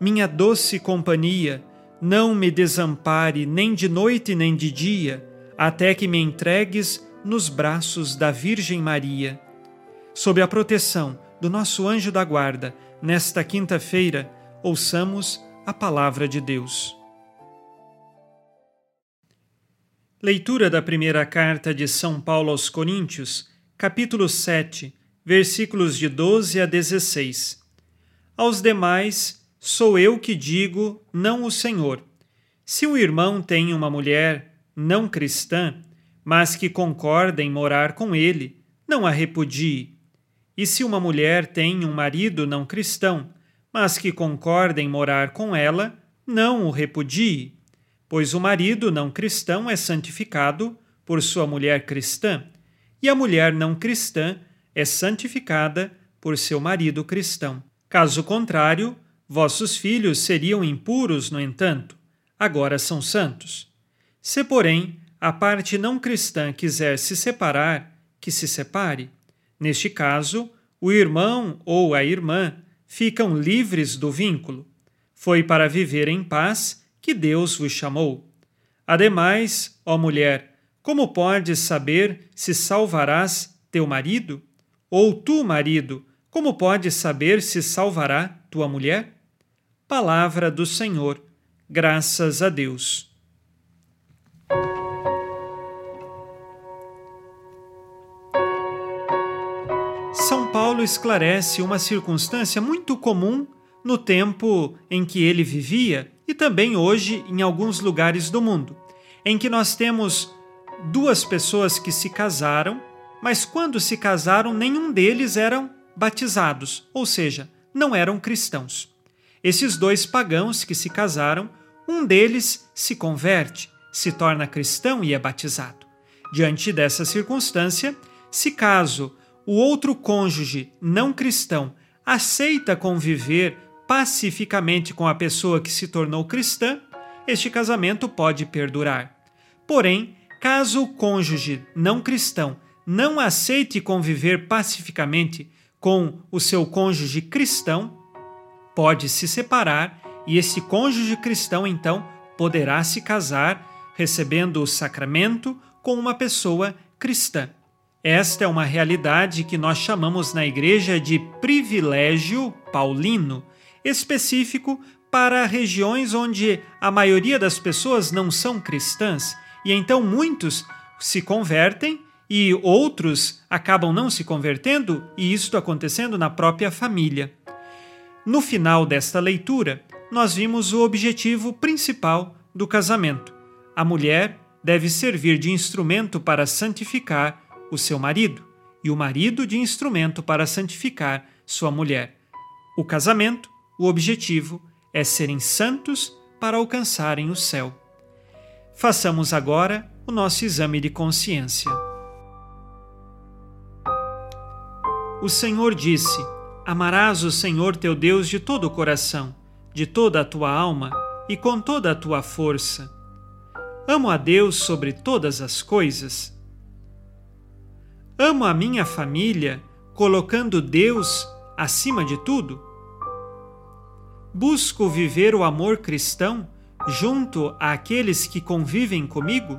minha doce companhia, não me desampare nem de noite nem de dia, até que me entregues nos braços da Virgem Maria. Sob a proteção do nosso anjo da guarda, nesta quinta-feira, ouçamos a palavra de Deus. Leitura da primeira carta de São Paulo aos Coríntios, capítulo 7, versículos de 12 a 16. Aos demais, sou eu que digo, não o Senhor. Se o irmão tem uma mulher não cristã, mas que concorda em morar com ele, não a repudie. E se uma mulher tem um marido não cristão, mas que concorda em morar com ela, não o repudie, pois o marido não cristão é santificado por sua mulher cristã, e a mulher não cristã é santificada por seu marido cristão. Caso contrário, vossos filhos seriam impuros, no entanto, agora são santos. Se, porém, a parte não cristã quiser se separar, que se separe. Neste caso, o irmão ou a irmã ficam livres do vínculo. Foi para viver em paz que Deus vos chamou. Ademais, ó mulher, como podes saber se salvarás teu marido? Ou tu, marido, como podes saber se salvará tua mulher? Palavra do Senhor. Graças a Deus. São Paulo esclarece uma circunstância muito comum no tempo em que ele vivia e também hoje em alguns lugares do mundo, em que nós temos duas pessoas que se casaram, mas quando se casaram, nenhum deles eram batizados, ou seja, não eram cristãos. Esses dois pagãos que se casaram, um deles se converte, se torna cristão e é batizado. Diante dessa circunstância, se caso o outro cônjuge não cristão aceita conviver pacificamente com a pessoa que se tornou cristã, este casamento pode perdurar. Porém, caso o cônjuge não cristão não aceite conviver pacificamente com o seu cônjuge cristão, pode se separar e esse cônjuge cristão então poderá se casar recebendo o sacramento com uma pessoa cristã. Esta é uma realidade que nós chamamos na Igreja de privilégio paulino, específico para regiões onde a maioria das pessoas não são cristãs e então muitos se convertem e outros acabam não se convertendo, e isto acontecendo na própria família. No final desta leitura, nós vimos o objetivo principal do casamento. A mulher deve servir de instrumento para santificar o seu marido, e o marido de instrumento para santificar sua mulher. O casamento, o objetivo, é serem santos para alcançarem o céu. Façamos agora o nosso exame de consciência. O Senhor disse: Amarás o Senhor teu Deus de todo o coração, de toda a tua alma e com toda a tua força. Amo a Deus sobre todas as coisas Amo a minha família colocando Deus acima de tudo? Busco viver o amor cristão junto àqueles que convivem comigo?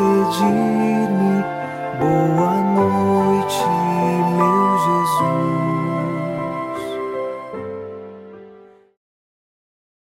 despedir-me. Boa